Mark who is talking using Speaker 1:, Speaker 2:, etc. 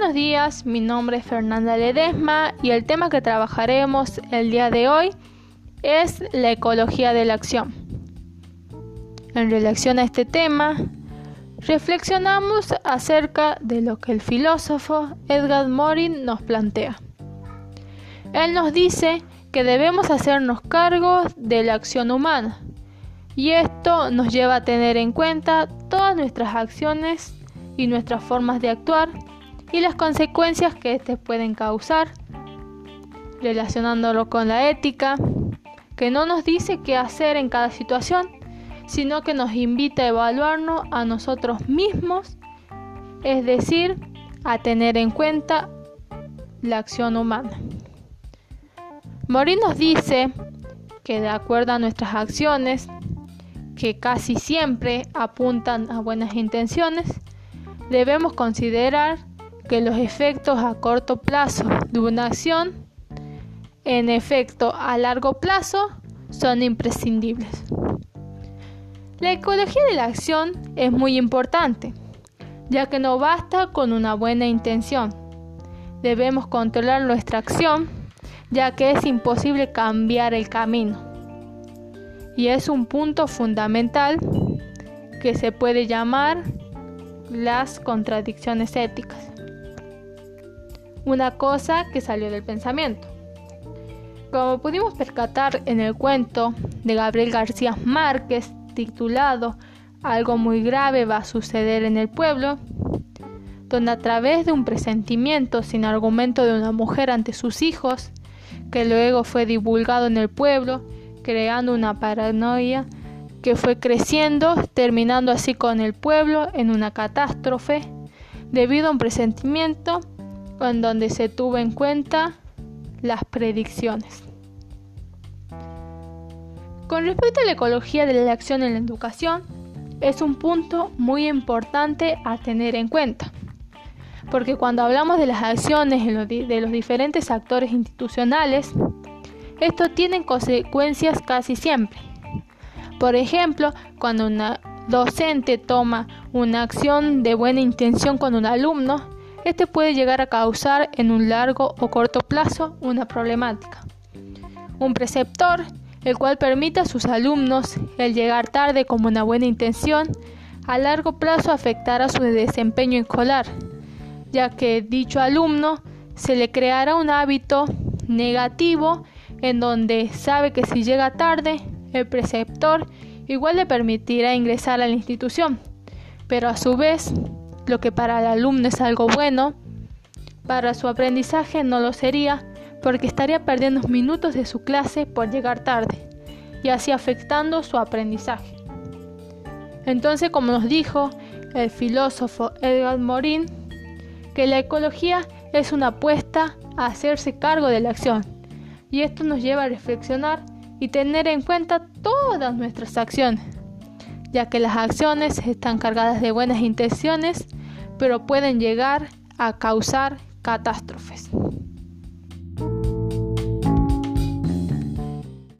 Speaker 1: buenos días, mi nombre es Fernanda Ledesma y el tema que trabajaremos el día de hoy es la ecología de la acción. En relación a este tema, reflexionamos acerca de lo que el filósofo Edgar Morin nos plantea. Él nos dice que debemos hacernos cargo de la acción humana y esto nos lleva a tener en cuenta todas nuestras acciones y nuestras formas de actuar y las consecuencias que éste pueden causar, relacionándolo con la ética, que no nos dice qué hacer en cada situación, sino que nos invita a evaluarnos a nosotros mismos, es decir, a tener en cuenta la acción humana. Morín nos dice que de acuerdo a nuestras acciones, que casi siempre apuntan a buenas intenciones, debemos considerar que los efectos a corto plazo de una acción, en efecto a largo plazo, son imprescindibles. La ecología de la acción es muy importante, ya que no basta con una buena intención. Debemos controlar nuestra acción, ya que es imposible cambiar el camino. Y es un punto fundamental que se puede llamar las contradicciones éticas una cosa que salió del pensamiento. Como pudimos percatar en el cuento de Gabriel García Márquez titulado Algo muy grave va a suceder en el pueblo, donde a través de un presentimiento sin argumento de una mujer ante sus hijos, que luego fue divulgado en el pueblo, creando una paranoia que fue creciendo, terminando así con el pueblo en una catástrofe, debido a un presentimiento en donde se tuvo en cuenta las predicciones. Con respecto a la ecología de la acción en la educación, es un punto muy importante a tener en cuenta, porque cuando hablamos de las acciones de los diferentes actores institucionales, esto tiene consecuencias casi siempre. Por ejemplo, cuando una docente toma una acción de buena intención con un alumno, este puede llegar a causar en un largo o corto plazo una problemática. Un preceptor, el cual permite a sus alumnos el llegar tarde como una buena intención, a largo plazo afectará su desempeño escolar, ya que dicho alumno se le creará un hábito negativo en donde sabe que si llega tarde, el preceptor igual le permitirá ingresar a la institución, pero a su vez lo que para el alumno es algo bueno, para su aprendizaje no lo sería porque estaría perdiendo minutos de su clase por llegar tarde y así afectando su aprendizaje. Entonces, como nos dijo el filósofo Edgar Morin, que la ecología es una apuesta a hacerse cargo de la acción y esto nos lleva a reflexionar y tener en cuenta todas nuestras acciones ya que las acciones están cargadas de buenas intenciones, pero pueden llegar a causar catástrofes.